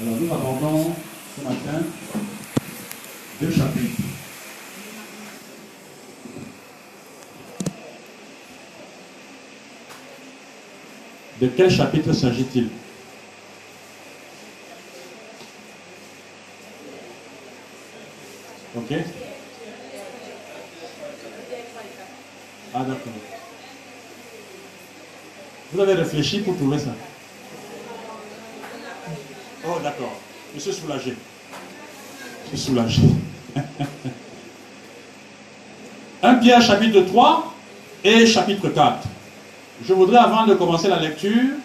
Alors nous abordons ce matin deux chapitres. De quel chapitre s'agit-il? Ok Ah d'accord. Vous avez réfléchi pour trouver ça Oh d'accord. Je suis soulagé. Je suis soulagé. 1 Pierre chapitre 3 et chapitre 4. Je voudrais avant de commencer la lecture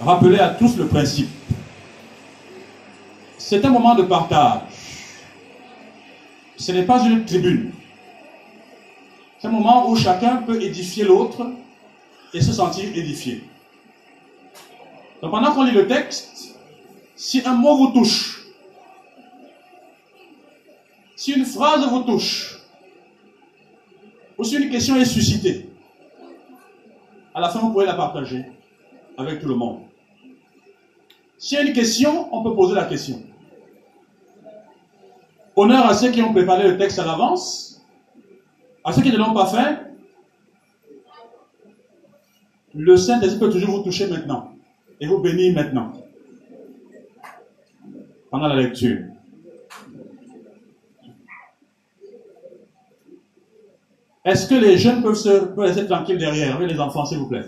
rappeler à tous le principe. C'est un moment de partage. Ce n'est pas une tribune. C'est un moment où chacun peut édifier l'autre et se sentir édifié. Donc pendant qu'on lit le texte, si un mot vous touche, si une phrase vous touche, ou si une question est suscitée, à la fin vous pouvez la partager avec tout le monde. S'il y a une question, on peut poser la question. Honneur à ceux qui ont préparé le texte à l'avance. À ceux qui ne l'ont pas fait, le Saint-Esprit peut toujours vous toucher maintenant et vous bénir maintenant pendant la lecture. Est-ce que les jeunes peuvent se peuvent rester tranquilles derrière? Oui, les enfants, s'il vous plaît.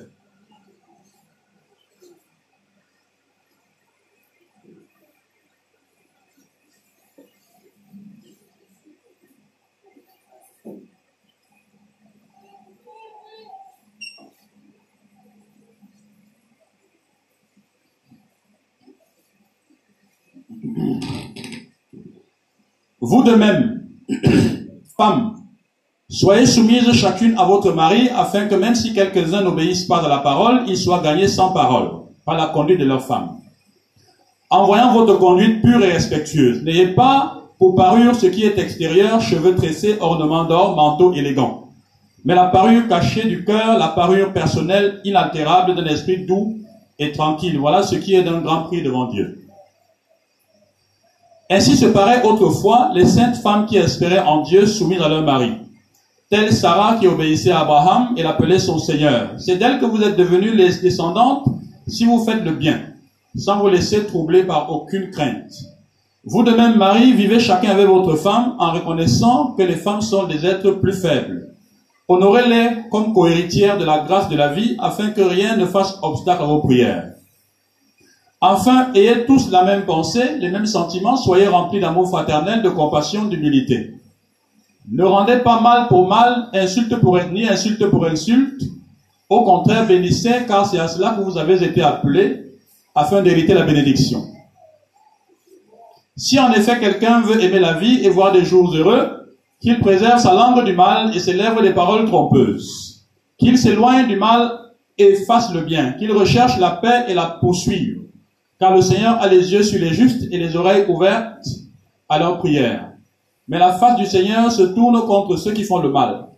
Vous de même, femmes, soyez soumises chacune à votre mari, afin que même si quelques-uns n'obéissent pas à la parole, ils soient gagnés sans parole, par la conduite de leur femme. En voyant votre conduite pure et respectueuse, n'ayez pas pour parure ce qui est extérieur, cheveux tressés, ornements d'or, manteau élégant. Mais la parure cachée du cœur, la parure personnelle, inaltérable d'un esprit doux et tranquille. Voilà ce qui est d'un grand prix devant Dieu. Ainsi se paraît autrefois les saintes femmes qui espéraient en Dieu soumises à leur mari. Telle Sarah qui obéissait à Abraham et l'appelait son Seigneur. C'est d'elle que vous êtes devenues les descendantes si vous faites le bien, sans vous laisser troubler par aucune crainte. Vous de même, Marie, vivez chacun avec votre femme en reconnaissant que les femmes sont des êtres plus faibles. Honorez-les comme cohéritières de la grâce de la vie afin que rien ne fasse obstacle à vos prières. Enfin, ayez tous la même pensée, les mêmes sentiments, soyez remplis d'amour fraternel, de compassion, d'humilité. Ne rendez pas mal pour mal, insulte pour ni insulte pour insulte. Au contraire, bénissez, car c'est à cela que vous avez été appelés, afin d'hériter la bénédiction. Si en effet quelqu'un veut aimer la vie et voir des jours heureux, qu'il préserve sa langue du mal et ses lèvres des paroles trompeuses. Qu'il s'éloigne du mal et fasse le bien. Qu'il recherche la paix et la poursuive. Car le Seigneur a les yeux sur les justes et les oreilles ouvertes à leurs prières. Mais la face du Seigneur se tourne contre ceux qui font le mal.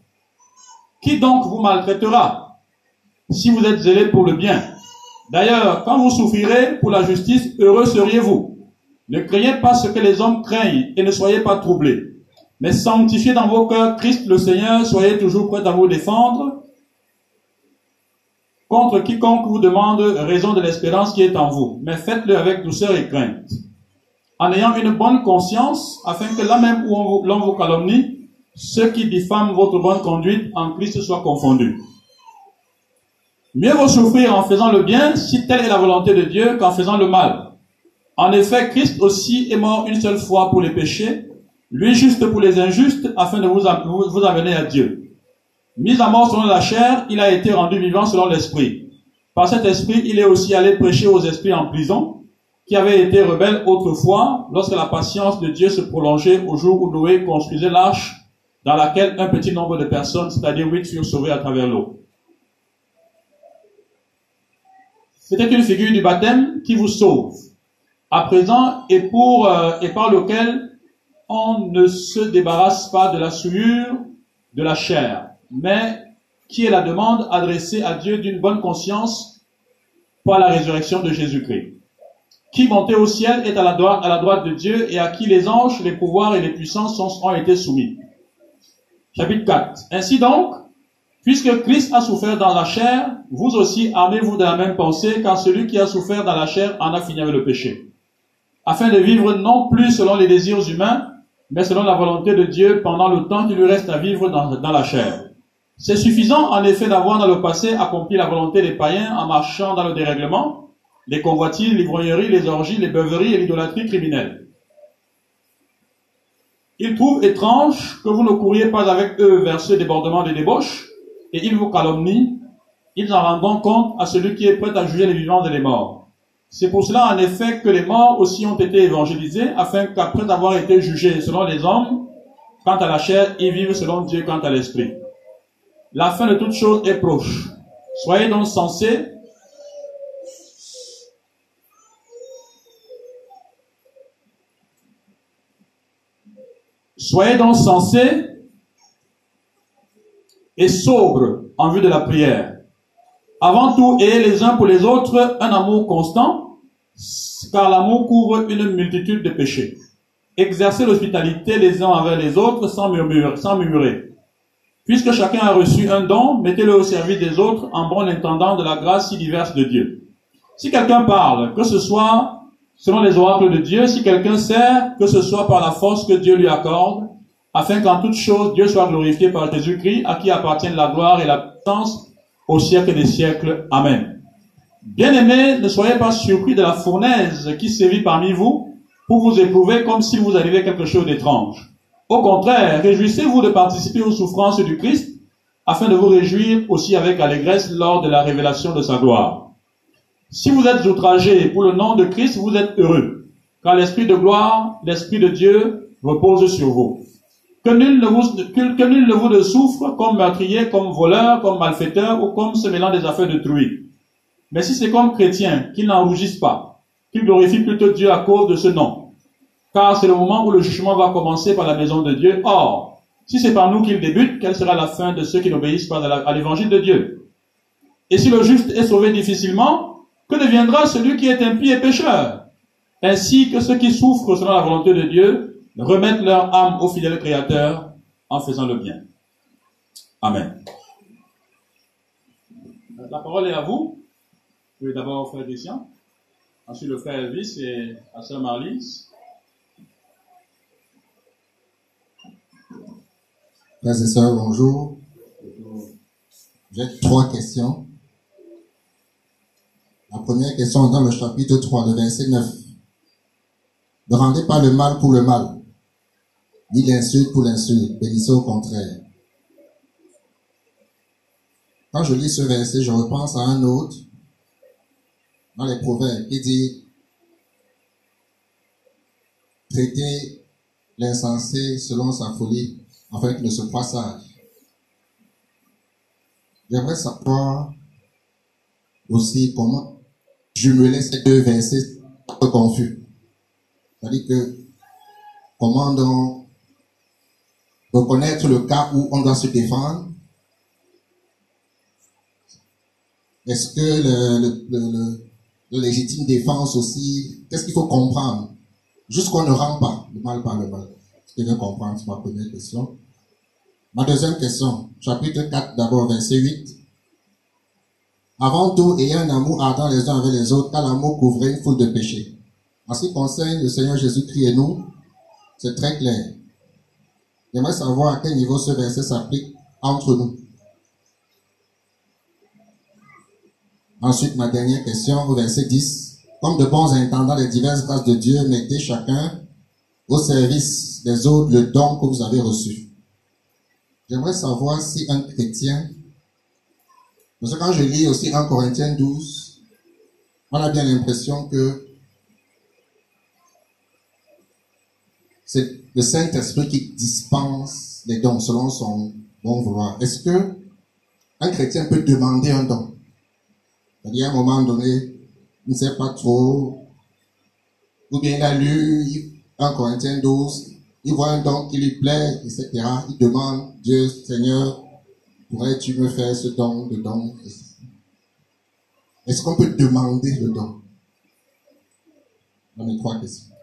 Qui donc vous maltraitera si vous êtes zélé pour le bien? D'ailleurs, quand vous souffrirez pour la justice, heureux seriez-vous. Ne craignez pas ce que les hommes craignent et ne soyez pas troublés. Mais sanctifiez dans vos cœurs Christ le Seigneur, soyez toujours prêts à vous défendre contre quiconque vous demande raison de l'espérance qui est en vous, mais faites-le avec douceur et crainte, en ayant une bonne conscience, afin que là même où l'on vous calomnie, ceux qui diffament votre bonne conduite en Christ soient confondus. Mieux vaut souffrir en faisant le bien, si telle est la volonté de Dieu, qu'en faisant le mal. En effet, Christ aussi est mort une seule fois pour les péchés, lui juste pour les injustes, afin de vous, vous amener à Dieu. Mis à mort selon la chair, il a été rendu vivant selon l'esprit. Par cet esprit, il est aussi allé prêcher aux esprits en prison, qui avaient été rebelles autrefois, lorsque la patience de Dieu se prolongeait au jour où Noé construisait l'arche, dans laquelle un petit nombre de personnes, c'est-à-dire huit, furent sauvées à travers l'eau. C'était une figure du baptême qui vous sauve, à présent et pour euh, et par lequel on ne se débarrasse pas de la souillure de la chair, mais qui est la demande adressée à Dieu d'une bonne conscience par la résurrection de Jésus-Christ. qui monté au ciel est à la droite, de Dieu et à qui les anges, les pouvoirs et les puissances ont été soumis. Chapitre 4. Ainsi donc, puisque Christ a souffert dans la chair, vous aussi armez-vous de la même pensée, car celui qui a souffert dans la chair en a fini avec le péché. Afin de vivre non plus selon les désirs humains, mais selon la volonté de Dieu pendant le temps qu'il lui reste à vivre dans la chair. C'est suffisant en effet d'avoir dans le passé accompli la volonté des païens en marchant dans le dérèglement, les convoitises, l'ivrognerie, les orgies, les beuveries et l'idolâtrie criminelle. Ils trouvent étrange que vous ne couriez pas avec eux vers ce débordement de débauche, et ils vous calomnient, ils en rendent compte à celui qui est prêt à juger les vivants et les morts. C'est pour cela, en effet, que les morts aussi ont été évangélisés, afin qu'après avoir été jugés selon les hommes, quant à la chair, ils vivent selon Dieu quant à l'esprit. La fin de toute chose est proche. Soyez donc sensés Soyez donc sensés et sobres en vue de la prière. Avant tout, ayez les uns pour les autres un amour constant, car l'amour couvre une multitude de péchés. Exercez l'hospitalité les uns envers les autres sans murmurer, sans murmurer. Puisque chacun a reçu un don, mettez-le au service des autres en bon intendant de la grâce si diverse de Dieu. Si quelqu'un parle, que ce soit selon les oracles de Dieu, si quelqu'un sert, que ce soit par la force que Dieu lui accorde, afin qu'en toute chose Dieu soit glorifié par Jésus-Christ, à qui appartiennent la gloire et la puissance au siècle des siècles. Amen. Bien-aimés, ne soyez pas surpris de la fournaise qui sévit parmi vous pour vous éprouver comme si vous arrivait quelque chose d'étrange. Au contraire, réjouissez-vous de participer aux souffrances du Christ, afin de vous réjouir aussi avec allégresse lors de la révélation de sa gloire. Si vous êtes outragé pour le nom de Christ, vous êtes heureux, car l'Esprit de gloire, l'Esprit de Dieu repose sur vous. Que nul, ne vous, que, ne vous souffre comme meurtrier, comme voleur, comme malfaiteur ou comme se mêlant des affaires de truie. Mais si c'est comme chrétien, qu'il n'en rougisse pas, qu'il glorifie plutôt Dieu à cause de ce nom. Car c'est le moment où le jugement va commencer par la maison de Dieu. Or, si c'est par nous qu'il débute, quelle sera la fin de ceux qui n'obéissent pas à l'évangile de Dieu? Et si le juste est sauvé difficilement, que deviendra celui qui est impie et pécheur? Ainsi que ceux qui souffrent selon la volonté de Dieu remettent leur âme au fidèle Créateur en faisant le bien. Amen. La parole est à vous. Vous pouvez d'abord frère Christian, ensuite le frère Elvis et la sœur Marlise. Frères et sœurs, bonjour. J'ai trois questions. La première question dans le chapitre 3, le verset 9. Ne rendez pas le mal pour le mal, ni l'insulte pour l'insulte, bénissez au contraire. Quand je lis ce verset, je repense à un autre dans les proverbes qui dit traiter l'insensé selon sa folie afin qu'il ne se croit sage. J'aimerais savoir aussi comment jumeler ces deux versets un confus. C'est-à-dire que comment donc reconnaître le cas où on doit se défendre? Est-ce que le, légitime défense aussi, qu'est-ce qu'il faut comprendre? Jusqu'on ne rend pas le mal par le mal. Ce qu'il faut comprendre, c'est ma première question. Ma deuxième question, chapitre 4, d'abord, verset 8. Avant tout, ayez un amour ardent les uns avec les autres, car l'amour couvrait une foule de péchés. En ce qui concerne le Seigneur Jésus-Christ et nous, c'est très clair. J'aimerais savoir à quel niveau ce verset s'applique entre nous. Ensuite, ma dernière question au verset 10. Comme de bons intendants des diverses grâces de Dieu, mettez chacun au service des autres le don que vous avez reçu. J'aimerais savoir si un chrétien parce que quand je lis aussi en Corinthiens 12, on a bien l'impression que c'est le Saint-Esprit qui dispense les dons selon son bon vouloir. Est-ce que un chrétien peut demander un don? C'est-à-dire à un moment donné, il ne sait pas trop, ou bien il a lu en Corinthiens 12, il voit un don qui lui plaît, etc. Il demande, Dieu, Seigneur, Pourrais-tu me faire ce don, de don Est-ce qu'on peut demander le don? Dans mes trois questions.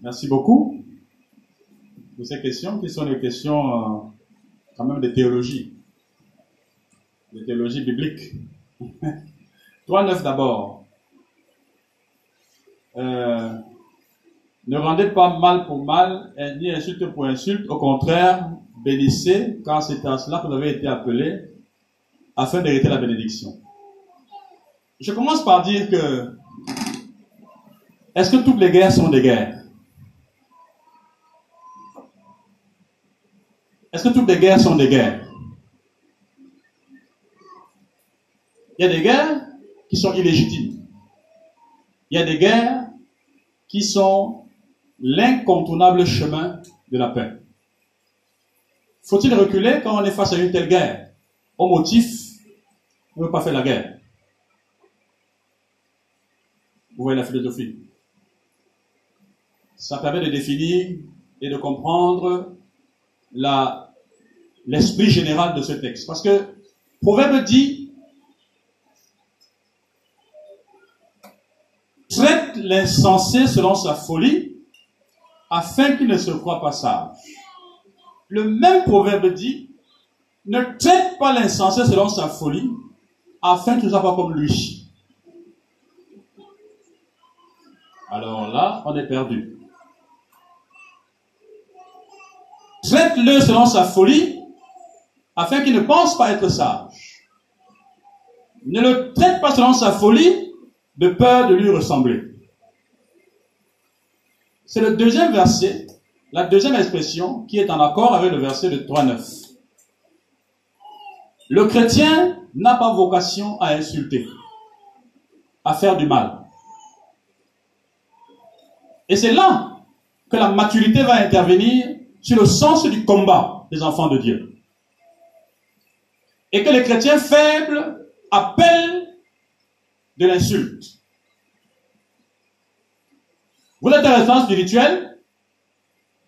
Merci beaucoup pour ces questions qui sont des questions euh, quand même de théologie, de théologie biblique. 3.9 d'abord. Euh, ne rendez pas mal pour mal, ni insulte pour insulte. Au contraire, bénissez, car c'est à cela que vous avez été appelés, afin d'hériter la bénédiction. Je commence par dire que, est-ce que toutes les guerres sont des guerres? Est-ce que toutes les guerres sont des guerres? Il y a des guerres qui sont illégitimes. Il y a des guerres qui sont l'incontournable chemin de la paix. Faut-il reculer quand on est face à une telle guerre? Au motif, on ne pas faire la guerre. Vous voyez la philosophie. Ça permet de définir et de comprendre l'esprit général de ce texte. Parce que Proverbe dit traite l'insensé selon sa folie afin qu'il ne se croie pas sage. Le même proverbe dit ne traite pas l'insensé selon sa folie afin qu'il ne soit pas comme lui. Alors là, on est perdu. Traite-le selon sa folie, afin qu'il ne pense pas être sage. Ne le traite pas selon sa folie, de peur de lui ressembler. C'est le deuxième verset, la deuxième expression qui est en accord avec le verset de 3.9. Le chrétien n'a pas vocation à insulter, à faire du mal. Et c'est là que la maturité va intervenir sur le sens du combat des enfants de Dieu. Et que les chrétiens faibles appellent de l'insulte. Vous êtes un restaurant spirituel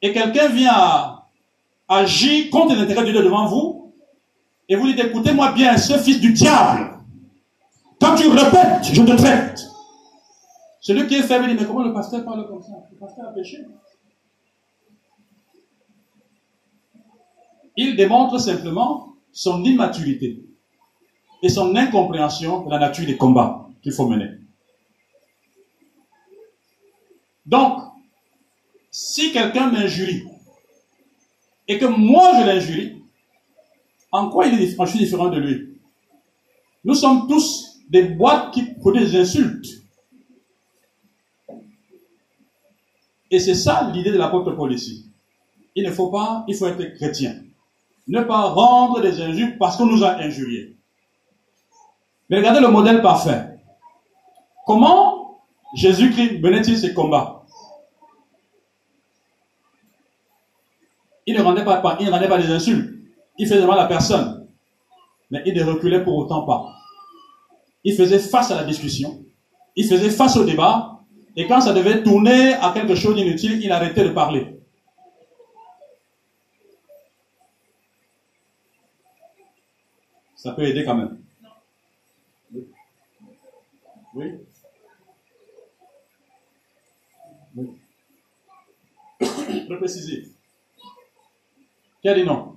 et quelqu'un vient agir contre l'intérêt de Dieu devant vous et vous dites écoutez-moi bien, ce fils du diable, quand tu répètes, je te traite. Celui qui est faible dit, mais comment le pasteur parle comme ça? Le pasteur a péché. Il démontre simplement son immaturité et son incompréhension de la nature des combats qu'il faut mener. Donc, si quelqu'un m'injurie et que moi je l'injurie, en quoi il est, je suis différent de lui? Nous sommes tous des boîtes qui produisent des insultes. Et c'est ça l'idée de l'apôtre Paul ici. Il ne faut pas, il faut être chrétien. Ne pas rendre des injures parce qu'on nous a injuriés. Mais regardez le modèle parfait. Comment Jésus-Christ menait-il ses combats? Il ne rendait pas, il ne rendait pas des insultes. Il faisait mal à personne. Mais il ne reculait pour autant pas. Il faisait face à la discussion. Il faisait face au débat et quand ça devait tourner à quelque chose d'inutile, il arrêtait de parler. Ça peut aider quand même. Oui. Oui. Je peux préciser. Qui a dit non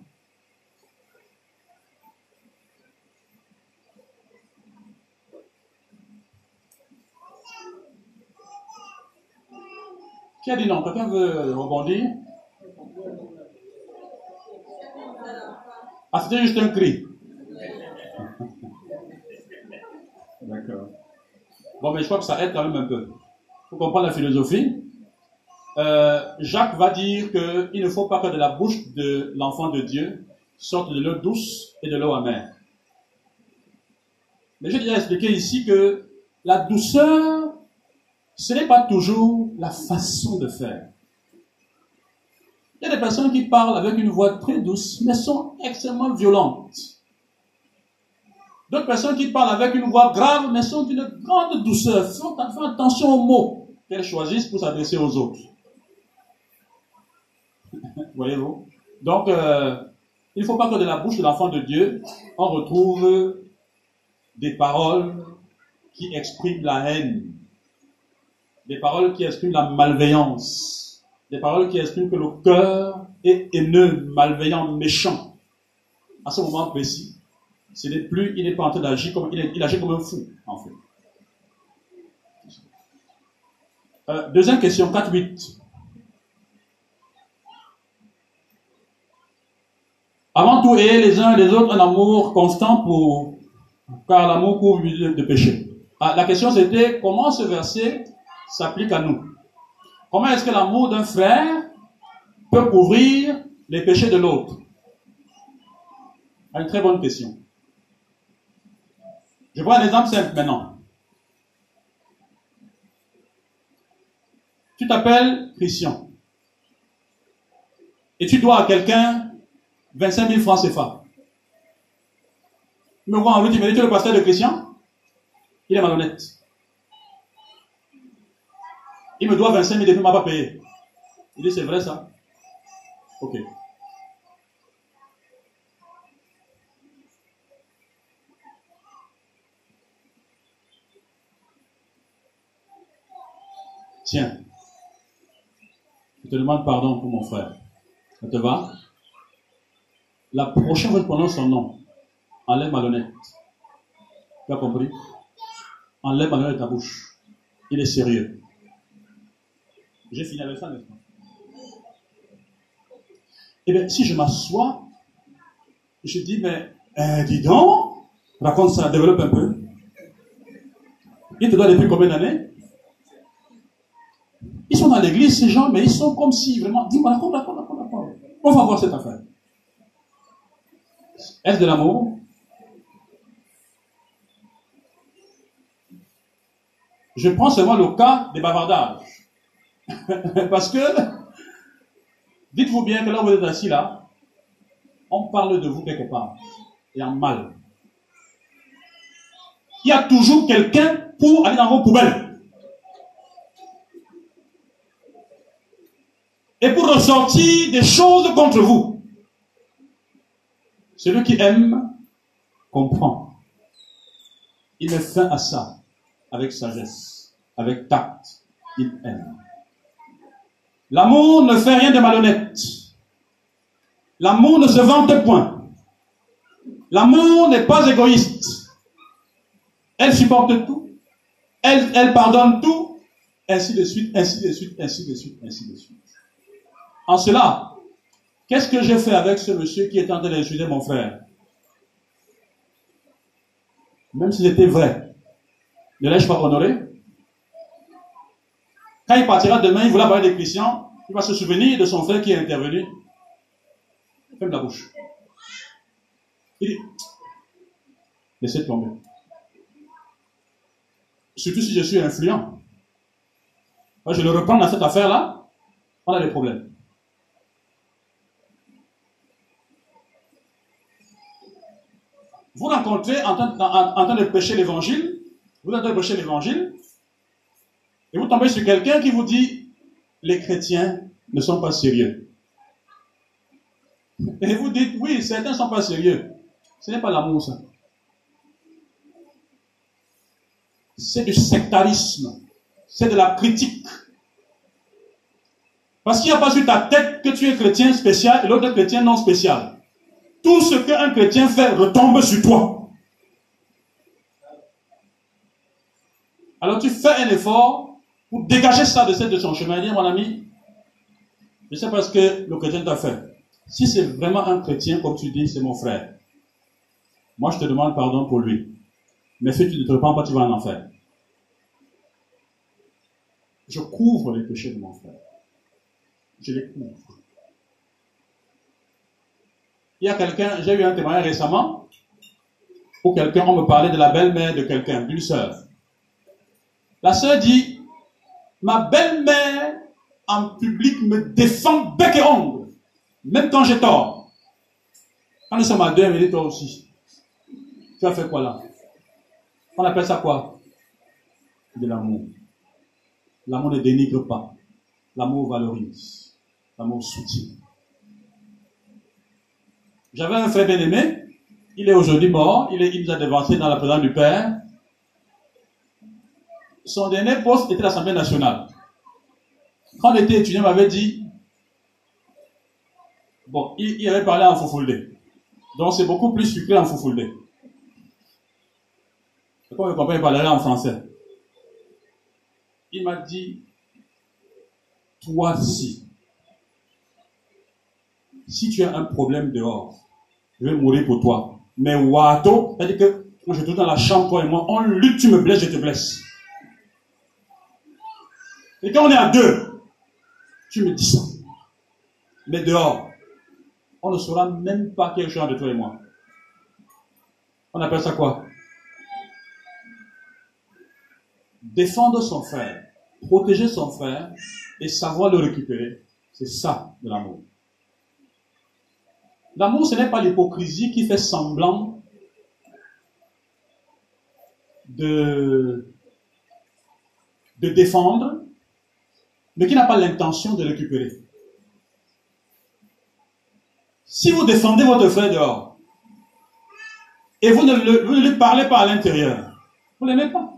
Qui a dit non Quelqu'un veut rebondir? Ah, c'était juste un cri. D'accord. Bon, mais je crois que ça aide quand même un peu. Pour comprendre la philosophie, euh, Jacques va dire qu'il ne faut pas que de la bouche de l'enfant de Dieu sorte de l'eau douce et de l'eau amère. Mais j'ai déjà expliqué ici que la douceur ce n'est pas toujours la façon de faire. Il y a des personnes qui parlent avec une voix très douce, mais sont extrêmement violentes. D'autres personnes qui parlent avec une voix grave, mais sont d'une grande douceur. Font, attention aux mots qu'elles choisissent pour s'adresser aux autres. Voyez-vous Donc, euh, il ne faut pas que de la bouche de l'enfant de Dieu, on retrouve des paroles qui expriment la haine, des paroles qui expriment la malveillance, des paroles qui expriment que le cœur est haineux, malveillant, méchant. À ce moment précis, ce n'est plus, il n'est pas en train d'agir comme, il, agit comme un fou, en fait. Euh, deuxième question, 4-8. Avant tout, ayez les uns et les autres un amour constant pour, car l'amour couvre de péché. Ah, la question c'était comment ce verset s'applique à nous? Comment est-ce que l'amour d'un frère peut couvrir les péchés de l'autre? Une très bonne question. Je vois un exemple simple maintenant. Tu t'appelles Christian. Et tu dois à quelqu'un 25 000 francs CFA. Il me voit en lui, me dis, tu le pasteur de Christian Il est malhonnête. Il me doit 25 000 et puis il m'a pas payé. Il dit, c'est vrai ça Ok. Tiens, je te demande pardon pour mon frère. Ça te va? La prochaine fois prononces son nom, enlève malhonnête. Tu as compris? Enlève malhonnête de ta bouche. Il est sérieux. J'ai fini avec ça, n'est-ce pas? Eh bien, si je m'assois, je dis, mais, eh, dis donc, raconte ça, développe un peu. Il te doit depuis combien d'années? Ils sont dans l'église, ces gens, mais ils sont comme si vraiment. Dis-moi, d'accord, d'accord, d'accord, d'accord. On va voir cette affaire. Est-ce de l'amour Je prends seulement le cas des bavardages. Parce que, dites-vous bien que là où vous êtes assis là, on parle de vous quelque part. Et en mal. Il y a toujours quelqu'un pour aller dans vos poubelles. et pour ressortir des choses contre vous. Celui qui aime comprend. Il met fin à ça avec sagesse, avec tact. Il aime. L'amour ne fait rien de malhonnête. L'amour ne se vante point. L'amour n'est pas égoïste. Elle supporte tout. Elle, elle pardonne tout. Ainsi de suite, ainsi de suite, ainsi de suite, ainsi de suite. En cela, qu'est-ce que j'ai fait avec ce monsieur qui est en train d'insulter mon frère? Même si c'était vrai, ne l'ai-je pas honoré? Quand il partira demain, il voulait parler des chrétiens, il va se souvenir de son frère qui est intervenu. Ferme la bouche. Il dit, laissez tomber. Surtout si je suis influent. je le reprends dans cette affaire-là, on a des problèmes. Vous rencontrez en train, de prêcher l'évangile, vous êtes en train de prêcher l'évangile, et vous tombez sur quelqu'un qui vous dit, les chrétiens ne sont pas sérieux. Et vous dites, oui, certains ne sont pas sérieux. Ce n'est pas l'amour, ça. C'est du sectarisme. C'est de la critique. Parce qu'il n'y a pas sur ta tête que tu es chrétien spécial et l'autre chrétien non spécial tout ce qu'un chrétien fait retombe sur toi. Alors tu fais un effort pour dégager ça de, son chemin dire, mon ami, je sais pas ce que le chrétien t'a fait. Si c'est vraiment un chrétien, comme tu dis, c'est mon frère. Moi, je te demande pardon pour lui. Mais si tu ne te repens pas, tu vas en enfer. Je couvre les péchés de mon frère. Je les couvre. Il y a quelqu'un, j'ai eu un témoignage récemment, où quelqu'un, me parlait de la belle-mère de quelqu'un, d'une sœur. La sœur dit, ma belle-mère en public me défend bec et ongle, même quand j'ai tort. Quand nous sommes à deux, elle dit, toi aussi, tu as fait quoi là? On appelle ça quoi? De l'amour. L'amour ne dénigre pas. L'amour valorise. L'amour soutient. J'avais un frère bien-aimé, il est aujourd'hui mort, il, il nous a dévancé dans la présence du Père. son dernier poste était l'Assemblée nationale. Quand on était étudiant, il m'avait dit, bon, il, avait parlé en Foufoulde. Donc c'est beaucoup plus sucré en Foufoulde. Quand le papa il parlait en français. Il m'a dit, toi si, si tu as un problème dehors, je vais mourir pour toi. Mais Wato, c'est-à-dire que quand je suis dans la chambre, toi et moi, on lutte, tu me blesses, je te blesse. Et quand on est à deux, tu me dis ça. Mais dehors, on ne saura même pas quel genre de toi et moi. On appelle ça quoi? Défendre son frère, protéger son frère et savoir le récupérer, c'est ça de l'amour. L'amour, ce n'est pas l'hypocrisie qui fait semblant de, défendre, mais qui n'a pas l'intention de récupérer. Si vous défendez votre frère dehors, et vous ne, lui parlez pas à l'intérieur, vous ne l'aimez pas.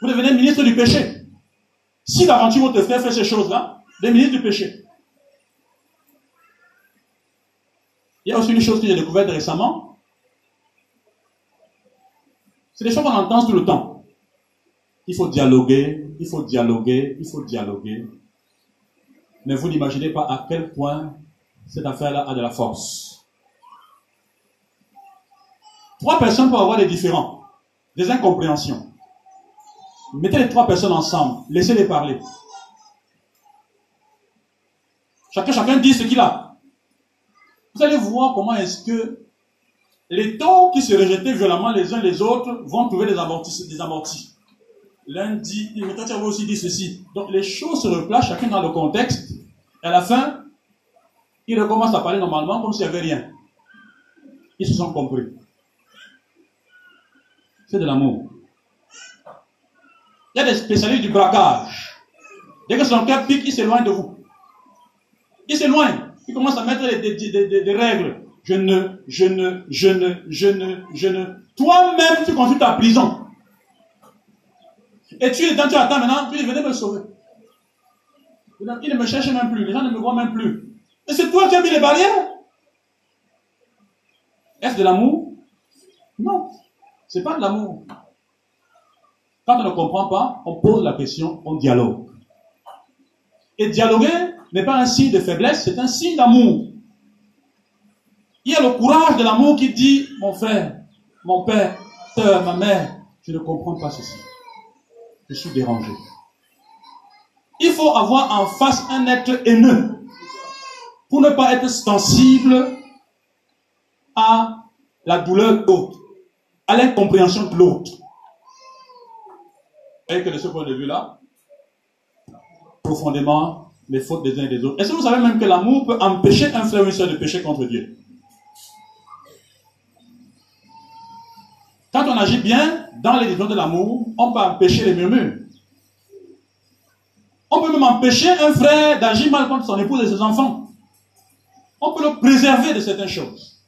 Vous devenez ministre du péché. Si d'aventure votre frère fait ces choses-là, des ministre du péché. Il y a aussi une chose que j'ai découverte récemment. C'est des choses qu'on entend tout le temps. Il faut dialoguer, il faut dialoguer, il faut dialoguer. Mais vous n'imaginez pas à quel point cette affaire-là a de la force. Trois personnes peuvent avoir des différends, des incompréhensions. Mettez les trois personnes ensemble, laissez-les parler. Chacun, chacun dit ce qu'il a. Vous allez voir comment est-ce que les taux qui se rejetaient violemment les uns les autres vont trouver des amortis. Des amortis. L'un dit, tu aussi dit ceci. Donc les choses se replacent chacun dans le contexte. Et à la fin, ils recommencent à parler normalement comme s'il n'y avait rien. Ils se sont compris. C'est de l'amour. Il y a des spécialistes du braquage. Dès que son cœur pique, il s'éloigne de vous. Il s'éloigne. Commence à mettre des, règles. Je ne, je ne, je ne, je ne, je ne. Toi-même, tu construis ta prison. Et tu es dans, tu attends maintenant, tu dis, venez me sauver. Il ne me cherche même plus, les gens ne me voient même plus. Et c'est toi qui as mis les barrières. Est-ce de l'amour? Non, c'est pas de l'amour. Quand on ne comprend pas, on pose la question, on dialogue. Et dialoguer n'est pas un signe de faiblesse, c'est un signe d'amour. Il y a le courage de l'amour qui dit, mon frère, mon père, soeur, ma mère, je ne comprends pas ceci. Je suis dérangé. Il faut avoir en face un être haineux pour ne pas être sensible à la douleur de l'autre, à l'incompréhension de l'autre. Et que de ce point de vue-là, profondément les fautes des uns et des autres. Est-ce que vous savez même que l'amour peut empêcher un frère ou une soeur de pécher contre Dieu? Quand on agit bien dans les décisions de l'amour, on peut empêcher les murmures. On peut même empêcher un frère d'agir mal contre son épouse et ses enfants. On peut le préserver de certaines choses.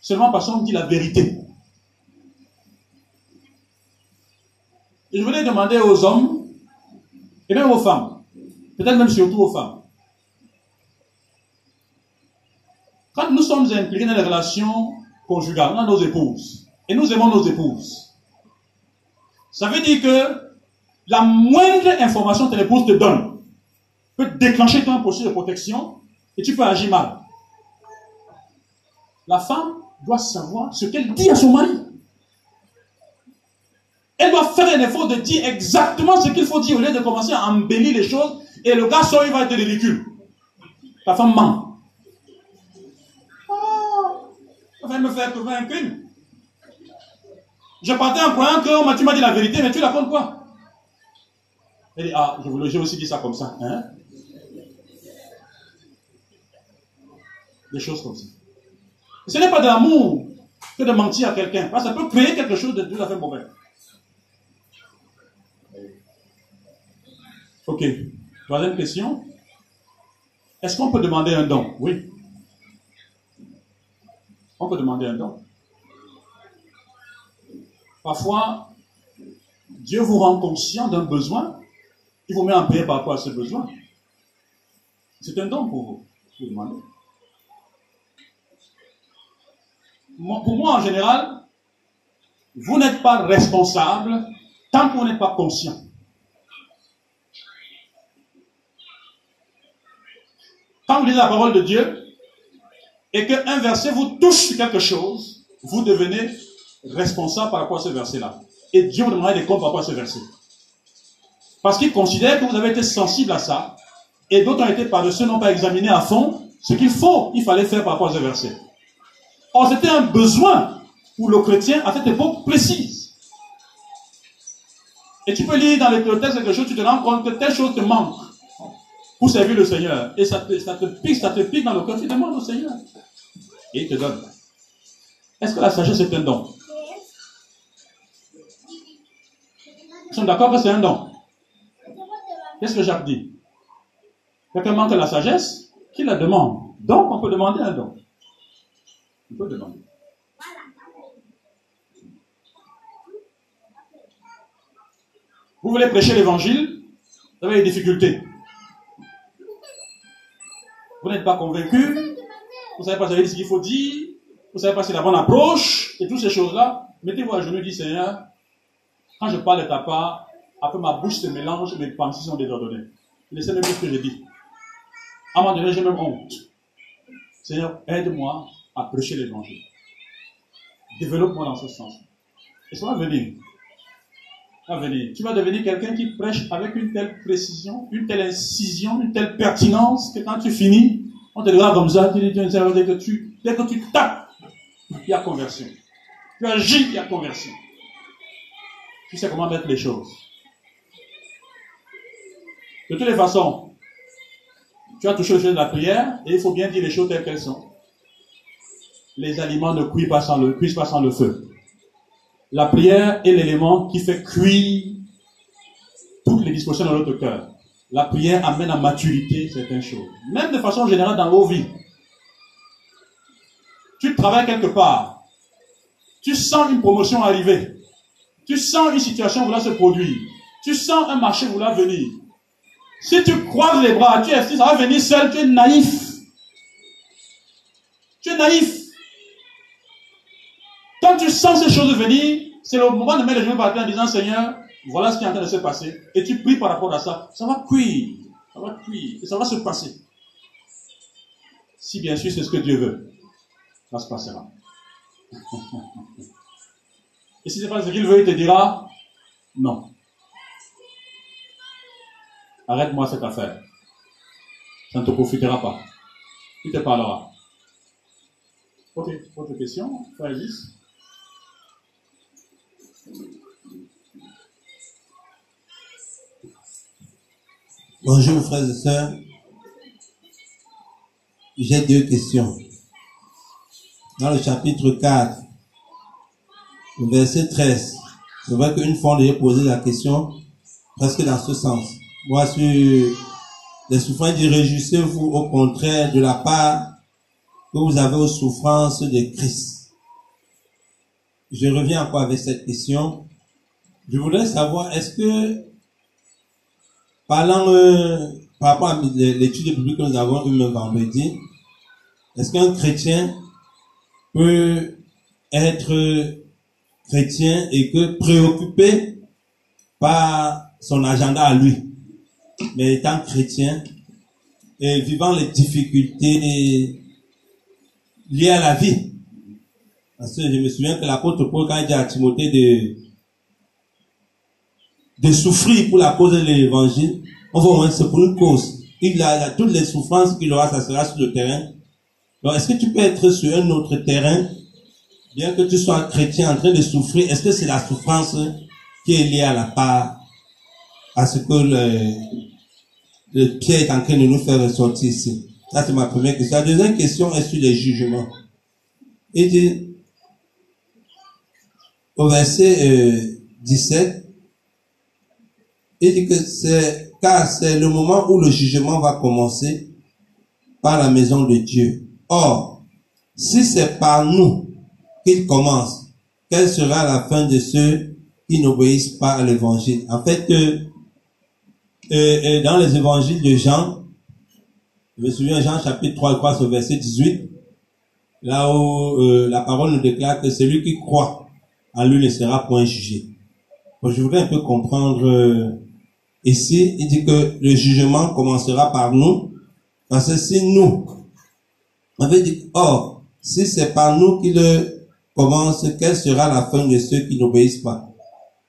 Seulement parce qu'on dit la vérité. Et je voulais demander aux hommes et même aux femmes, peut-être même surtout aux femmes, quand nous sommes impliqués dans les relations conjugales, dans nos épouses, et nous aimons nos épouses, ça veut dire que la moindre information que l'épouse te donne peut déclencher ton processus de protection et tu peux agir mal. La femme doit savoir ce qu'elle dit à son mari. Elle doit faire un effort de dire exactement ce qu'il faut dire au lieu de commencer à embellir les choses et le garçon il va être ridicule. La femme ment. Oh, ça va me faire trouver un crime. Je partais en croyant que tu m'as dit la vérité, mais tu la comptes quoi? Elle dit, ah, je j'ai aussi dit ça comme ça. Hein? Des choses comme ça. Ce n'est pas de l'amour que de mentir à quelqu'un. Parce que ça peut créer quelque chose de tout à fait mauvais. Ok. Troisième question. Est-ce qu'on peut demander un don? Oui. On peut demander un don. Parfois, Dieu vous rend conscient d'un besoin, il vous met en prière par rapport à ce besoin. C'est un don pour vous. Vous demande. Pour moi, en général, vous n'êtes pas responsable tant que vous n'êtes pas conscient. Quand vous lisez la parole de Dieu et qu'un verset vous touche quelque chose, vous devenez responsable par rapport à ce verset-là. Et Dieu vous demandera des comptes par rapport à ce verset. Parce qu'il considère que vous avez été sensible à ça, et d'autres ont été par-dessus, n'ont pas examiné à fond ce qu'il faut, il fallait faire par rapport à ce verset. Or, c'était un besoin pour le chrétien à cette époque précise. Et tu peux lire dans le texte quelque chose, tu te rends compte que telle chose te manque pour servir le Seigneur. Et ça te, pique, ça te pique dans le cœur, tu demandes au Seigneur. Et il te donne. Est-ce que la sagesse est un don? Nous sommes d'accord que c'est un don. Qu'est-ce que Jacques dit? Quelqu'un manque la sagesse, qui la demande? Donc, on peut demander un don. On peut demander. Vous voulez prêcher l'évangile, vous avez des difficultés. Vous n'êtes pas convaincu, vous ne savez pas ce qu'il faut dire, vous ne savez pas si la bonne approche, et toutes ces choses-là. Mettez-vous à genoux et dites, Seigneur, quand je parle de ta part, après ma bouche se mélange, mes pensées sont désordonnées. Laissez même ce que je dis. À un moment donné, j'ai même honte. Seigneur, aide-moi à prêcher l'évangile. Développe-moi dans ce sens. Et ça va venir. Tu vas devenir quelqu'un qui prêche avec une telle précision, une telle incision, une telle pertinence que quand tu finis, on te regarde comme ça, tu dis, dès que tu, dès que tu tapes, il y a conversion. Tu agis, il y a conversion. Tu sais comment mettre les choses. De toutes les façons, tu as touché le sujet de la prière et il faut bien dire les choses telles qu'elles sont. Les aliments ne cuisent cuisent pas sans le feu. La prière est l'élément qui fait cuire toutes les dispositions dans notre cœur. La prière amène à maturité certaines choses. Même de façon générale dans vos vies. Tu travailles quelque part. Tu sens une promotion arriver. Tu sens une situation vouloir se produire. Tu sens un marché vouloir venir. Si tu croises les bras, tu es, ça va venir seul, tu es naïf. Tu es naïf. Tu sens ces choses venir, c'est le moment de mettre les genoux par terre en disant Seigneur, voilà ce qui est en train de se passer. Et tu pries par rapport à ça. Ça va cuire. Ça va cuire. Et ça va se passer. Si bien sûr c'est ce que Dieu veut, ça se passera. Et si ce n'est pas ce qu'il veut, il te dira non. Arrête-moi cette affaire. Ça ne te profitera pas. Il te parlera. Ok, autre question, frère Bonjour frères et sœurs. J'ai deux questions. Dans le chapitre 4, verset 13, c'est vrai qu'une fois j'ai posé la question presque dans ce sens. Moi, sur les souffrances, dit réjouissez-vous au contraire de la part que vous avez aux souffrances de Christ. Je reviens encore avec cette question. Je voudrais savoir, est-ce que Parlant euh, par rapport à l'étude publique que nous avons le vendredi, est-ce qu'un chrétien peut être chrétien et que préoccupé par son agenda à lui, mais étant chrétien et vivant les difficultés liées à la vie. Parce que je me souviens que l'apôtre Paul, quand il dit à Timothée de de souffrir pour la cause de l'évangile, on va c'est pour une cause. Il a, toutes les souffrances qu'il aura, ça sera sur le terrain. Donc, est-ce que tu peux être sur un autre terrain, bien que tu sois chrétien en train de souffrir, est-ce que c'est la souffrance qui est liée à la part, à ce que le, le Pierre est en train de nous faire ressortir ici? Ça, c'est ma première question. La deuxième question est sur les jugements. Il dit, au verset euh, 17, il dit que c'est, car c'est le moment où le jugement va commencer par la maison de Dieu. Or, si c'est par nous qu'il commence, quelle sera la fin de ceux qui n'obéissent pas à l'évangile? En fait, euh, euh, euh, dans les évangiles de Jean, je me souviens Jean chapitre 3, je crois, verset 18, là où euh, la parole nous déclare que celui qui croit en lui ne sera point jugé. Bon, je voudrais un peu comprendre euh, ici, il dit que le jugement commencera par nous, parce que si nous, on veut dire, or, si c'est par nous qu'il commence, quelle sera la fin de ceux qui n'obéissent pas?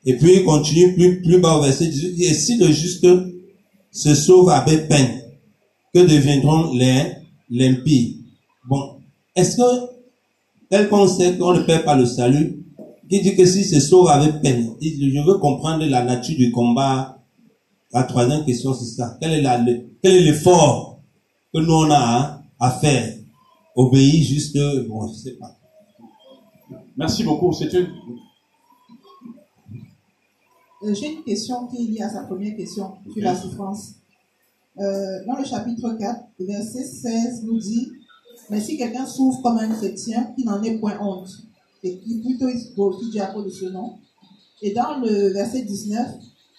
Et puis il continue plus, plus bas au verset 18, il dit, et si le juste se sauve avec peine, que deviendront les l'impies Bon, est-ce que, tel qu'on sait qu'on ne perd pas le salut, qui dit que si se sauve avec peine, il dit, je veux comprendre la nature du combat. La troisième question, c'est ça. Quel est la, le- quel est l'effort que nous on a à, à faire? Obéir juste, bon, je sais pas. Merci beaucoup. C'est une. Euh, J'ai une question qui est liée à sa première question sur la souffrance. Euh, dans le chapitre 4, le verset 16 nous dit Mais si quelqu'un souffre comme un chrétien, qui n'en ait point honte, plutôt de ce nom. Et dans le verset 19,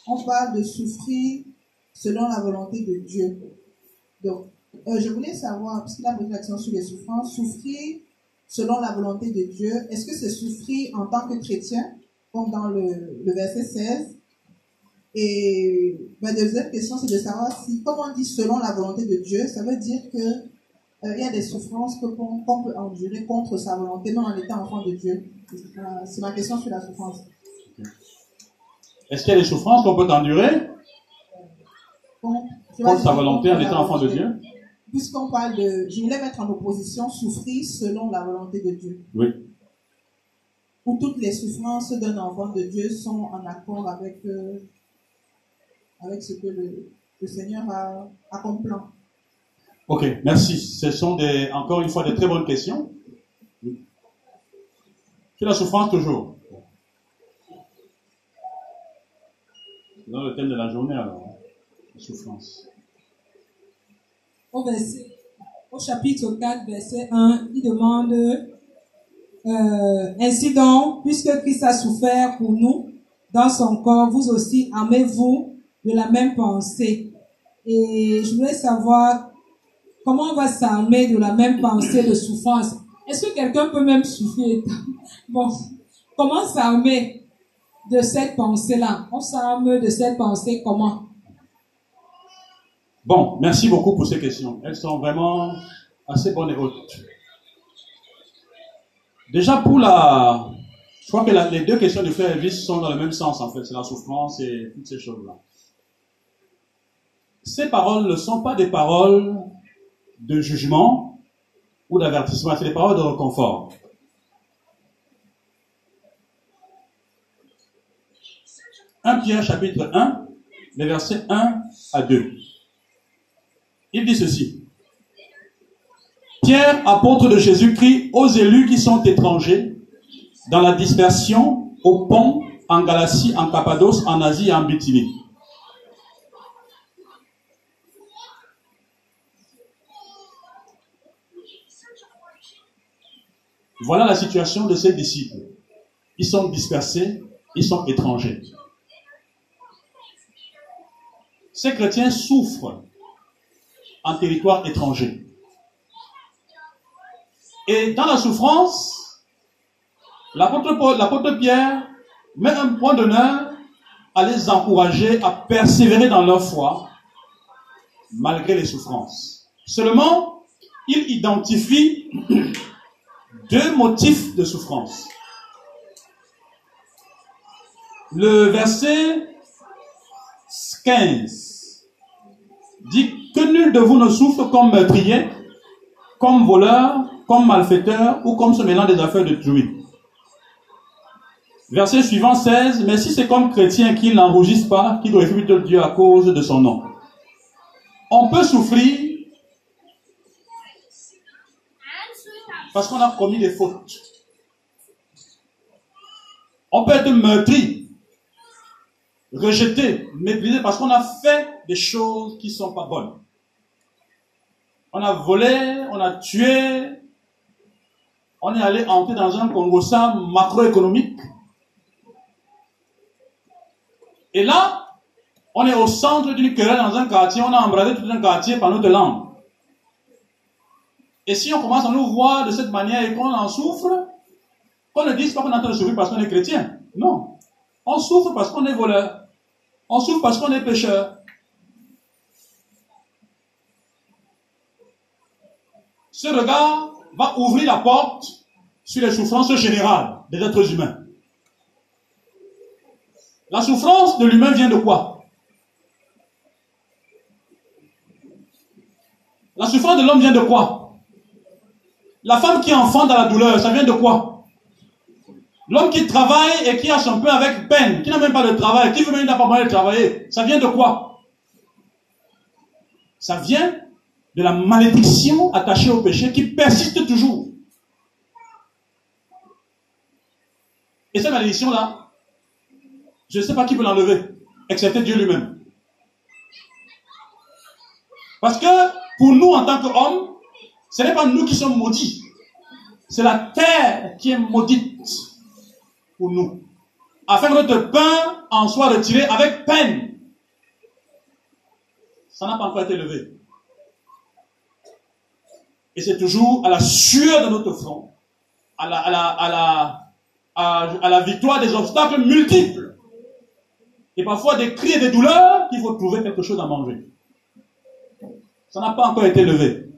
on parle de souffrir selon la volonté de Dieu. Donc, euh, je voulais savoir, puisqu'il a posé l'accent sur les souffrances, souffrir selon la volonté de Dieu, est-ce que c'est souffrir en tant que chrétien, comme dans le, le verset 16 Et ma deuxième question, c'est de savoir si, comme on dit selon la volonté de Dieu, ça veut dire que il y a des souffrances que qu'on peut endurer contre sa volonté, même en étant enfant de Dieu. Euh, c'est ma question sur la souffrance. Est-ce qu'il y a des souffrances qu'on peut endurer Contre, contre sa volonté en étant enfant de Dieu Puisqu'on parle de, je voulais mettre en opposition souffrir selon la volonté de Dieu. Oui. Où toutes les souffrances d'un enfant de Dieu sont en accord avec, euh, avec ce que le, le Seigneur a accompli. Ok, merci. Ce sont des, encore une fois des très bonnes questions. Sur la souffrance toujours? C'est dans le thème de la journée alors. hein, La souffrance. au, verset, au chapitre 4, verset 1, il demande euh, Ainsi donc, puisque Christ a souffert pour nous dans son corps, vous aussi aimez-vous de la même pensée. Et je voulais savoir comment on va s'armer de la même pensée de souffrance? Est-ce que quelqu'un peut même souffrir? Bon, comment s'armer de cette pensée-là? On s'arme de cette pensée comment? Bon, merci beaucoup pour ces questions. Elles sont vraiment assez bonnes et hautes. Déjà pour la... Je crois que les deux questions de frère Elvis sont dans le même sens en fait. C'est la souffrance et toutes ces choses-là. Ces paroles ne sont pas des paroles de jugement ou d'avertissement, c'est des paroles de réconfort. Pierre chapitre 1, les versets 1 à 2. Il dit ceci. Pierre, apôtre de Jésus-Christ, aux élus qui sont étrangers, dans la dispersion, au pont, en Galatie, en Cappadoce, en Asie et en Bithynie. Voilà la situation de ces disciples. Ils sont dispersés, ils sont étrangers. Ces chrétiens souffrent en territoire étranger. Et dans la souffrance, l'apôtre Pierre met un point d'honneur à les encourager à persévérer dans leur foi malgré les souffrances. Seulement, il identifie deux motifs de souffrance. Le verset 15 dit que nul de vous ne souffre comme meurtrier, comme voleur, comme malfaiteur ou comme se mêlant des affaires de truie. Verset suivant 16, mais si c'est comme chrétien qu'il n'enregistre pas, qu'il glorifie Dieu à cause de son nom. On peut souffrir parce qu'on a commis des fautes. On peut être meurtri, rejeté, méprisé parce qu'on a fait des choses qui ne sont pas bonnes. On a volé, on a tué, on est allé entrer dans un congossat macroéconomique. Et là, on est au centre d'une querelle dans un quartier, on a embrasé tout un quartier par notre langue. Et si on commence à nous voir de cette manière et qu'on en souffre, qu'on ne dise pas qu'on est en de souffrir parce qu'on est chrétien. Non. On souffre parce qu'on est voleur. On souffre parce qu'on est pécheur. Ce regard va ouvrir la porte sur les souffrances générales des êtres humains. La souffrance de l'humain vient de quoi? La souffrance de l'homme vient de quoi? La femme qui enfante dans la douleur, ça vient de quoi? L'homme qui travaille et qui a son pain avec peine, qui n'a même pas de travail, qui veut même n'a pas de travailler, ça vient de quoi? Ça vient de la malédiction attachée au péché qui persiste toujours. Et cette malédiction-là, je ne sais pas qui peut l'enlever, excepté Dieu lui-même. Parce que pour nous, en tant qu'hommes, ce n'est pas nous qui sommes maudits. C'est la terre qui est maudite pour nous. Afin que notre pain en soit retiré avec peine. Ça n'a pas encore été levé. Et c'est toujours à la sueur de notre front, à la, à la, à la, à, la victoire des obstacles multiples, et parfois des cris et des douleurs qu'il faut trouver quelque chose à manger. Ça n'a pas encore été levé.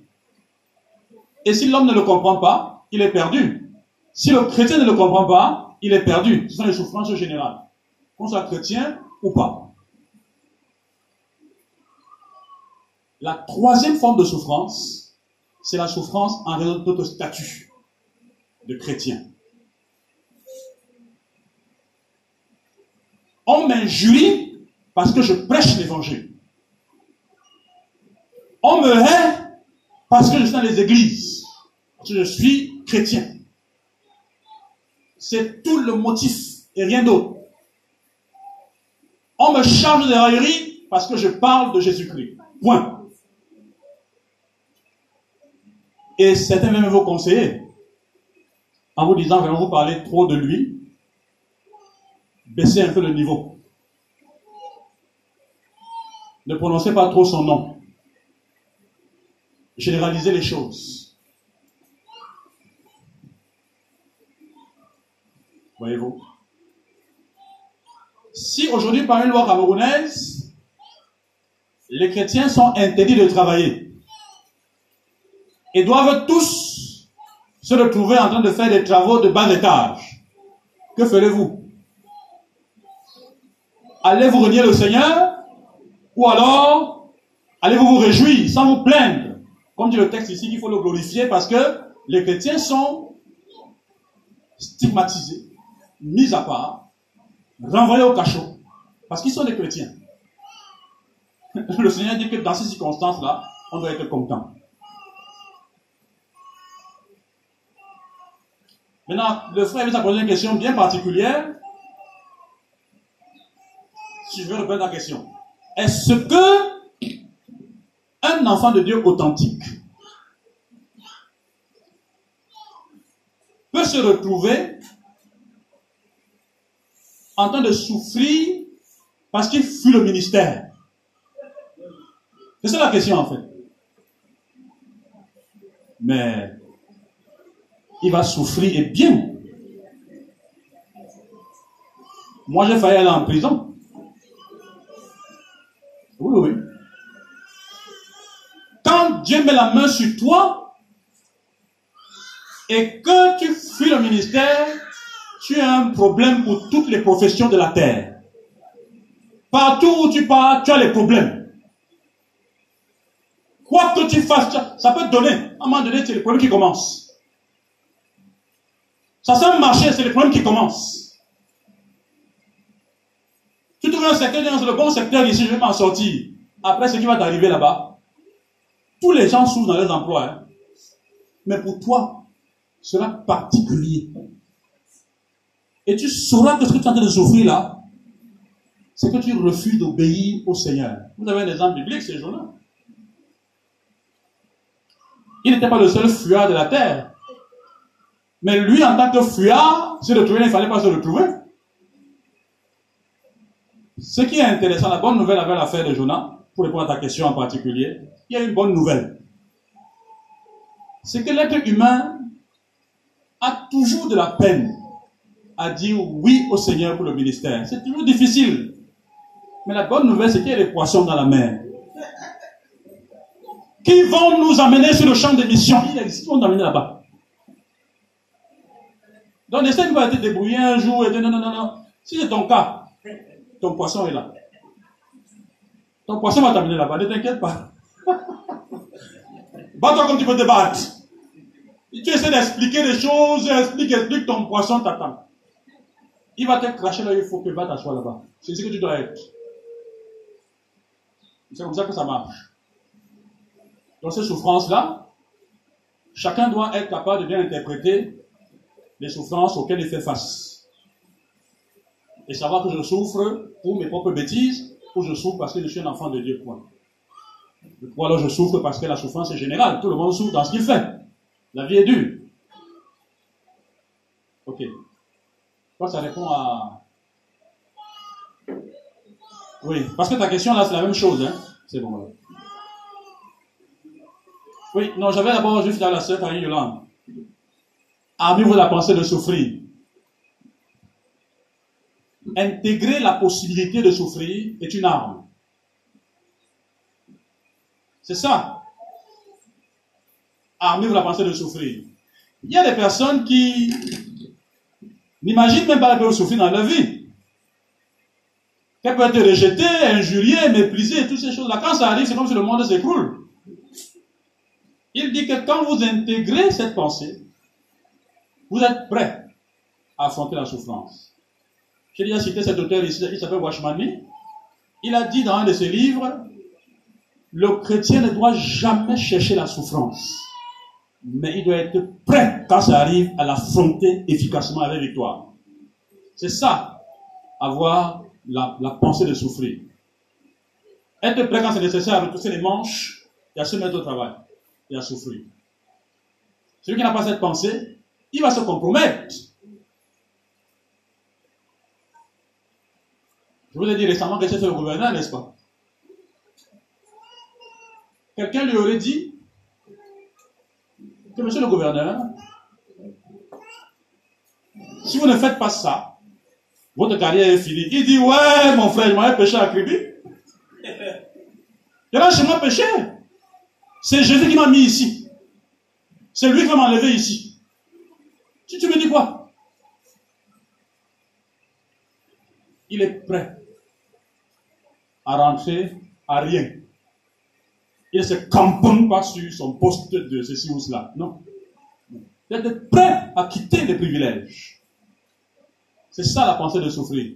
Et si l'homme ne le comprend pas, il est perdu. Si le chrétien ne le comprend pas, il est perdu. Ce sont les souffrances générales. Qu'on soit chrétien ou pas. La troisième forme de souffrance, c'est la souffrance en raison de notre statut de chrétien. On m'injurie parce que je prêche l'évangile. On me hait parce que je suis dans les églises. Parce que je suis chrétien. C'est tout le motif et rien d'autre. On me charge de raillerie parce que je parle de Jésus-Christ. Point. Et certains même vos conseiller, en vous disant, que vous parler trop de lui, baissez un peu le niveau. Ne prononcez pas trop son nom. Généralisez les choses. Voyez-vous? Si aujourd'hui, par une loi camerounaise, les chrétiens sont interdits de travailler, et doivent tous se retrouver en train de faire des travaux de bas étage. Que ferez-vous? Allez-vous renier le Seigneur ou alors allez-vous vous réjouir sans vous plaindre? Comme dit le texte ici qu'il faut le glorifier parce que les chrétiens sont stigmatisés, mis à part, renvoyés au cachot parce qu'ils sont des chrétiens. Le Seigneur dit que dans ces circonstances-là, on doit être content. Maintenant, le frère vient poser une question bien particulière. Si je veux répondre à la question. Est-ce que un enfant de Dieu authentique peut se retrouver en train de souffrir parce qu'il fuit le ministère C'est ça la question en fait. Mais il va souffrir et bien. Moi, j'ai failli aller en prison. Oui, oui. Quand Dieu met la main sur toi et que tu fuis le ministère, tu as un problème pour toutes les professions de la terre. Partout où tu pars, tu as les problèmes. Quoi que tu fasses, ça peut te donner. À un moment donné, c'est le problème qui commence. Ça semble marcher, c'est le problème qui commence. Tu trouves un secteur, dans le bon secteur ici, je vais m'en sortir. Après, ce qui va t'arriver là-bas, tous les gens souffrent dans leurs emplois. Hein. Mais pour toi, sera particulier. Et tu sauras que ce que tu es en train de souffrir là, c'est que tu refuses d'obéir au Seigneur. Vous avez un exemple biblique, ces jours-là. Il n'était pas le seul fuyard de la terre. Mais lui, en tant que fuyard, se retrouver, il ne fallait pas se retrouver. Ce qui est intéressant, la bonne nouvelle avec l'affaire de Jonah, pour répondre à ta question en particulier, il y a une bonne nouvelle. C'est que l'être humain a toujours de la peine à dire oui au Seigneur pour le ministère. C'est toujours difficile. Mais la bonne nouvelle, c'est qu'il y a des poissons dans la mer qui vont nous amener sur le champ de mission. Il existe, vont nous amener là-bas. Donc, essaie de te débrouiller un jour et dire non, non, non, non. Si c'est ton cas, ton poisson est là. Ton poisson va t'amener là-bas, ne t'inquiète pas. Bats-toi comme tu peux te battre. Tu essaies d'expliquer des choses, explique, explique, ton poisson t'attend. Il va te cracher là, il faut que tu vas t'asseoir là-bas. C'est ce que tu dois être. C'est comme ça que ça marche. Dans ces souffrances-là, chacun doit être capable de bien interpréter les souffrances auxquelles il fait face. Et savoir que je souffre pour mes propres bêtises, ou je souffre parce que je suis un enfant de Dieu, point. Ou alors je souffre parce que la souffrance est générale? Tout le monde souffre dans ce qu'il fait. La vie est dure. Ok. Toi, ça répond à. Oui, parce que ta question là, c'est la même chose. Hein? C'est bon. Oui, non, j'avais d'abord juste à la sœur Karine Yolande. Avez-vous la pensée de souffrir Intégrer la possibilité de souffrir est une arme. C'est ça. Armez-vous la pensée de souffrir. Il y a des personnes qui n'imaginent même pas qu'elles peuvent souffrir dans leur vie. Qu'elles peuvent être rejetées, injuriées, méprisées, toutes ces choses-là. Quand ça arrive, c'est comme si le monde s'écroule. Il dit que quand vous intégrez cette pensée, vous êtes prêt à affronter la souffrance. J'ai déjà cité cet auteur ici, il s'appelle Washmani. Il a dit dans un de ses livres, le chrétien ne doit jamais chercher la souffrance, mais il doit être prêt quand ça arrive à l'affronter efficacement avec victoire. C'est ça, avoir la, pensée de souffrir. Être prêt quand c'est nécessaire à retrousser les manches et à se mettre au travail et à souffrir. Celui qui n'a pas cette pensée, il va se compromettre. Je vous ai dit récemment que c'était le gouverneur, n'est-ce pas? Quelqu'un lui aurait dit que monsieur le gouverneur, si vous ne faites pas ça, votre carrière est finie. Il dit, ouais, mon frère, je m'avais péché à Kribi. Il a chez moi péché. C'est Jésus qui m'a mis ici. C'est lui qui m'a enlevé ici. Tu me dis quoi? Il est prêt à rentrer à rien. Il ne se camponne pas sur son poste de ceci ou cela. Non. Il est prêt à quitter les privilèges. C'est ça la pensée de souffrir.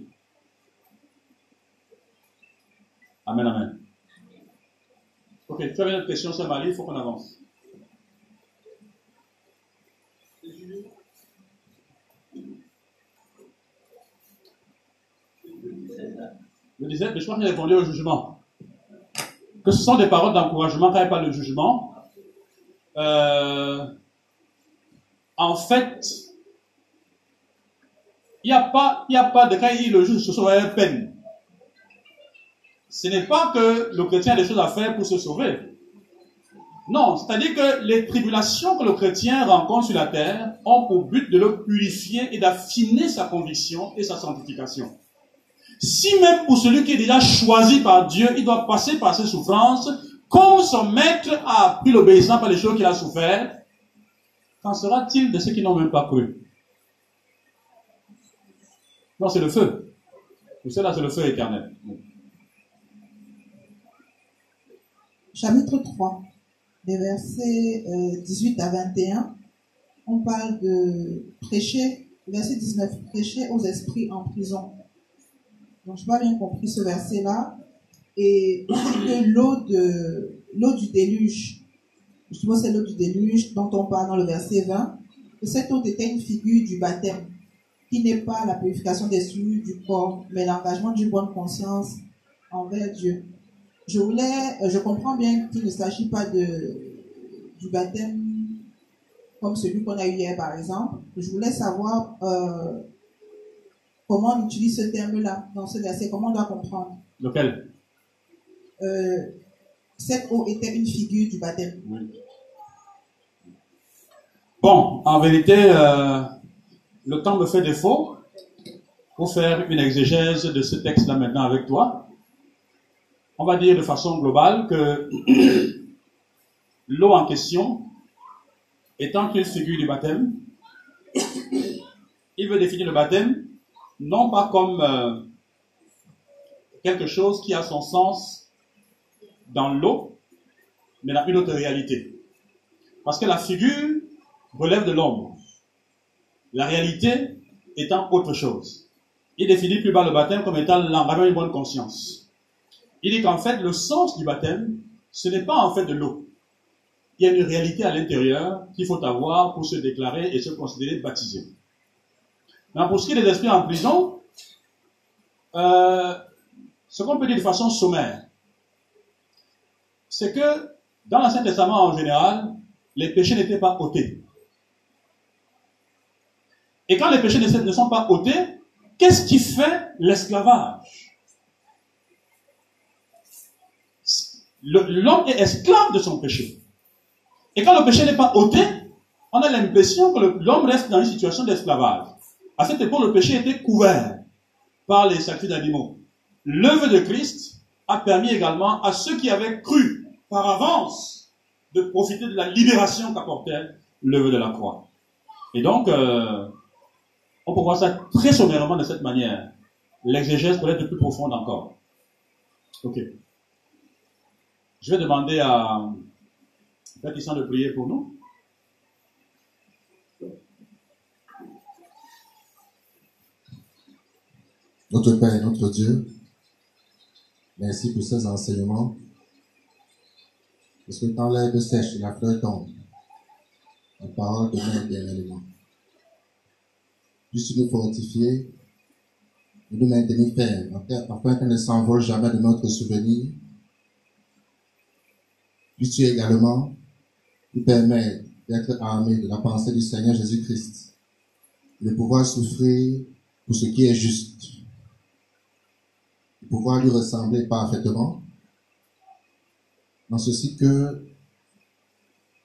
Amen, amen. Ok, tu avais une question, sur Marie, il faut qu'on avance. Je disais, je crois qu'il a répondu au jugement. Que ce sont des paroles d'encouragement quand il pas le jugement. Euh, en fait, il n'y a pas, de quand il le juge, ce soit peine. Ce n'est pas que le chrétien a des choses à faire pour se sauver. Non, c'est-à-dire que les tribulations que le chrétien rencontre sur la terre ont pour but de le purifier et d'affiner sa conviction et sa sanctification. Si même pour celui qui est déjà choisi par Dieu, il doit passer par ces souffrances, comme son maître a appris l'obéissance par les choses qu'il a souffert, qu'en sera-t-il de ceux qui n'ont même pas cru? Non, c'est le feu. Pour cela, c'est le feu éternel. Chapitre 3, des versets 18 à 21, on parle de prêcher, verset 19, prêcher aux esprits en prison. Donc, je n'ai pas bien compris ce verset-là. Et que l'eau de, l'eau du déluge, justement, c'est l'eau du déluge dont on parle dans le verset 20, que cette eau était une figure du baptême, qui n'est pas la purification des souillures du corps, mais l'engagement d'une bonne conscience envers Dieu. Je voulais, je comprends bien qu'il ne s'agit pas de, du baptême comme celui qu'on a eu hier, par exemple. Je voulais savoir, euh, comment on utilise ce terme-là dans ce verset, comment on doit comprendre? Lequel? Euh, cette eau était une figure du baptême. Oui. Bon, en vérité, euh, le temps me fait défaut pour faire une exégèse de ce texte-là maintenant avec toi. On va dire de façon globale que l'eau en question, étant une figure du baptême, il veut définir le baptême non pas comme euh, quelque chose qui a son sens dans l'eau, mais dans une autre réalité. Parce que la figure relève de l'ombre. La réalité étant autre chose. Il définit plus bas le baptême comme étant l'embarras d'une bonne conscience. Il dit qu'en fait, le sens du baptême, ce n'est pas en fait de l'eau. Il y a une réalité à l'intérieur qu'il faut avoir pour se déclarer et se considérer baptisé. Pour ce qui est des esprits en prison, euh, ce qu'on peut dire de façon sommaire, c'est que dans l'Ancien Testament en général, les péchés n'étaient pas ôtés. Et quand les péchés ne sont pas ôtés, qu'est-ce qui fait l'esclavage? L'homme est esclave de son péché. Et quand le péché n'est pas ôté, on a l'impression que l'homme reste dans une situation d'esclavage. À cette époque, le péché était couvert par les sacrifices d'animaux. L'œuvre de Christ a permis également à ceux qui avaient cru par avance de profiter de la libération qu'apportait l'œuvre de la croix. Et donc, euh, on peut voir ça très sommairement de cette manière. L'exégèse peut être plus profonde encore. Ok. Je vais demander à Baptiste de prier pour nous. Notre Père et notre Dieu, merci pour ces enseignements. Parce que quand l'herbe sèche et la fleur tombe, la parole demeure éternellement. Puisse nous fortifier et nous maintenir fermes, afin qu'elle ne s'envole jamais de notre souvenir. Puisse-tu également nous permettre d'être armés de la pensée du Seigneur Jésus-Christ, de pouvoir souffrir pour ce qui est juste, pouvoir lui ressembler parfaitement, dans ceci que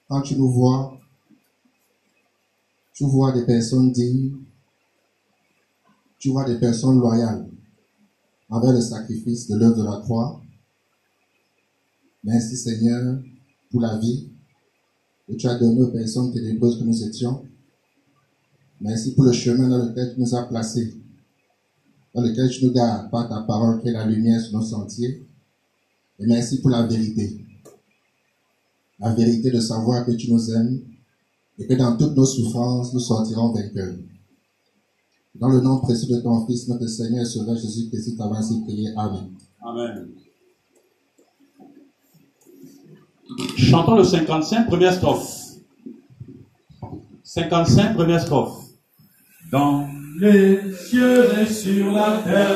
quand tu nous vois, tu vois des personnes dignes, tu vois des personnes loyales envers le sacrifice de l'œuvre de la croix. Merci Seigneur pour la vie que tu as donné aux personnes ténébreuses que nous étions. Merci pour le chemin dans lequel tu nous as placés, dans lequel tu nous gardes par ta parole qui est la lumière sur nos sentiers. Et merci pour la vérité. La vérité de savoir que tu nous aimes et que dans toutes nos souffrances, nous sortirons vainqueurs. Dans le nom précieux de ton Fils, notre Seigneur et Sauveur Jésus-Christ, t'avons ainsi prié. Amen. Amen. Chantons le 55, première strophe. 55, première strophe. Dans les cieux et sur la terre.